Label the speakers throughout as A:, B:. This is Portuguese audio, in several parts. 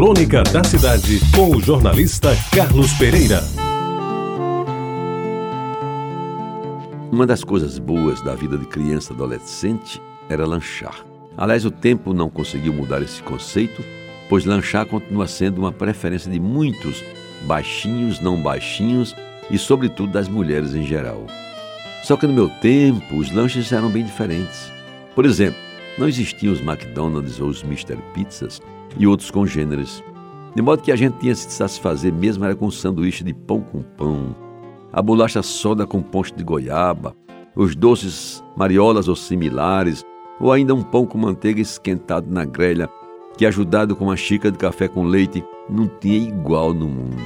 A: Crônica da Cidade, com o jornalista Carlos Pereira.
B: Uma das coisas boas da vida de criança adolescente era lanchar. Aliás, o tempo não conseguiu mudar esse conceito, pois lanchar continua sendo uma preferência de muitos, baixinhos, não baixinhos e, sobretudo, das mulheres em geral. Só que no meu tempo, os lanches eram bem diferentes. Por exemplo, não existiam os McDonald's ou os Mr. Pizzas e outros congêneres. De modo que a gente tinha se satisfazer mesmo era com sanduíche de pão com pão, a bolacha soda com ponche de goiaba, os doces mariolas ou similares, ou ainda um pão com manteiga esquentado na grelha, que ajudado com uma xícara de café com leite não tinha igual no mundo.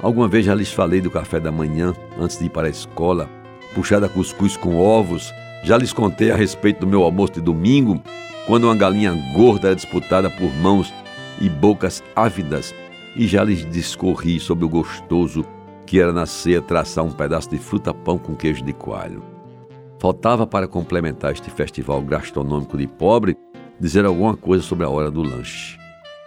B: Alguma vez já lhes falei do café da manhã antes de ir para a escola, puxada cuscuz com ovos, já lhes contei a respeito do meu almoço de domingo, quando uma galinha gorda era disputada por mãos e bocas ávidas, e já lhes discorri sobre o gostoso que era na ceia traçar um pedaço de fruta-pão com queijo de coalho. Faltava para complementar este festival gastronômico de pobre dizer alguma coisa sobre a hora do lanche.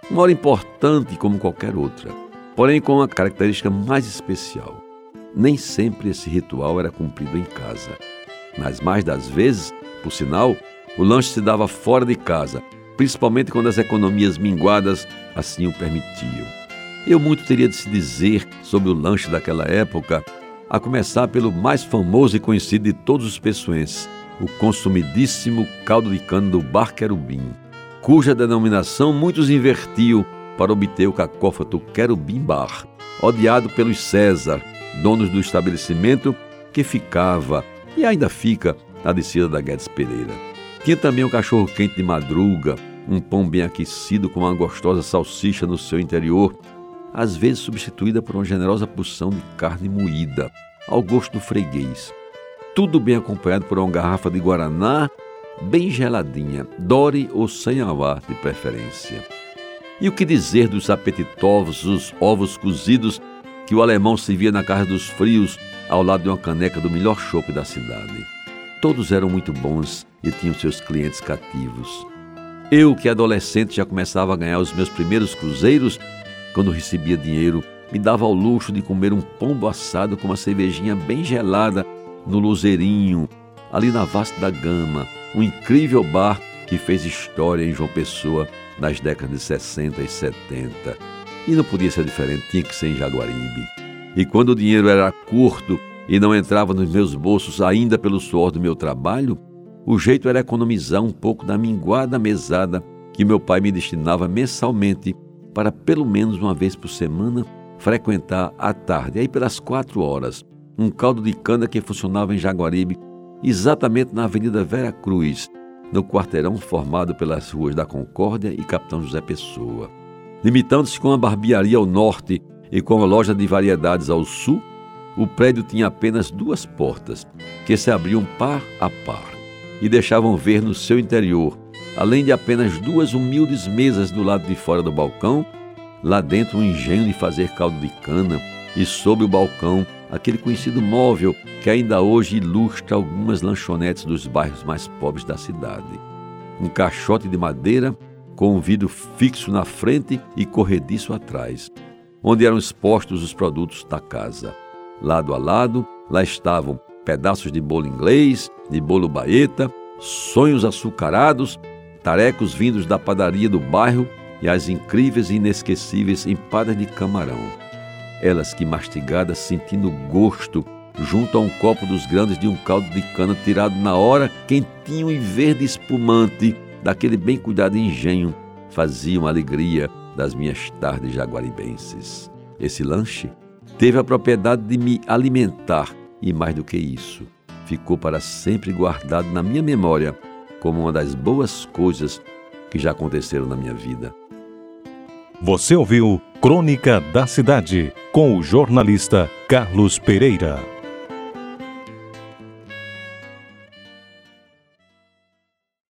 B: Uma hora importante como qualquer outra, porém com uma característica mais especial. Nem sempre esse ritual era cumprido em casa. Nas mais das vezes, por sinal, o lanche se dava fora de casa, principalmente quando as economias minguadas assim o permitiam. Eu muito teria de se dizer sobre o lanche daquela época, a começar pelo mais famoso e conhecido de todos os pessoenses, o consumidíssimo caldo de cana do Bar Querubim, cuja denominação muitos invertiam para obter o cacófato Querubim Bar, odiado pelos César, donos do estabelecimento que ficava e ainda fica na descida da Guedes Pereira. Tinha também um cachorro quente de madruga, um pão bem aquecido com uma gostosa salsicha no seu interior, às vezes substituída por uma generosa porção de carne moída, ao gosto do freguês. Tudo bem acompanhado por uma garrafa de guaraná, bem geladinha, dore ou sem avar de preferência. E o que dizer dos apetitosos ovos cozidos que o alemão servia na casa dos frios ao lado de uma caneca do melhor chope da cidade. Todos eram muito bons e tinham seus clientes cativos. Eu, que adolescente já começava a ganhar os meus primeiros cruzeiros, quando recebia dinheiro, me dava ao luxo de comer um pombo assado com uma cervejinha bem gelada no Luzeirinho, ali na Vasta da Gama, um incrível bar que fez história em João Pessoa nas décadas de 60 e 70. E não podia ser diferente, tinha que ser em Jaguaribe. E quando o dinheiro era curto e não entrava nos meus bolsos ainda pelo suor do meu trabalho, o jeito era economizar um pouco da minguada mesada que meu pai me destinava mensalmente para pelo menos uma vez por semana frequentar à tarde, aí pelas quatro horas, um caldo de cana que funcionava em Jaguaribe, exatamente na Avenida Vera Cruz, no quarteirão formado pelas ruas da Concórdia e Capitão José Pessoa. Limitando-se com a barbearia ao norte e com a loja de variedades ao sul, o prédio tinha apenas duas portas, que se abriam par a par e deixavam ver no seu interior, além de apenas duas humildes mesas do lado de fora do balcão, lá dentro um engenho de fazer caldo de cana e sob o balcão aquele conhecido móvel que ainda hoje ilustra algumas lanchonetes dos bairros mais pobres da cidade. Um caixote de madeira com um vidro fixo na frente e corrediço atrás, onde eram expostos os produtos da casa. Lado a lado, lá estavam pedaços de bolo inglês, de bolo baeta, sonhos açucarados, tarecos vindos da padaria do bairro e as incríveis e inesquecíveis empadas de camarão. Elas que mastigadas sentindo gosto junto a um copo dos grandes de um caldo de cana tirado na hora, quentinho e verde espumante, daquele bem cuidado engenho, faziam alegria das minhas tardes jaguaribenses. Esse lanche teve a propriedade de me alimentar e, mais do que isso, ficou para sempre guardado na minha memória como uma das boas coisas que já aconteceram na minha vida.
A: Você ouviu Crônica da Cidade com o jornalista Carlos Pereira.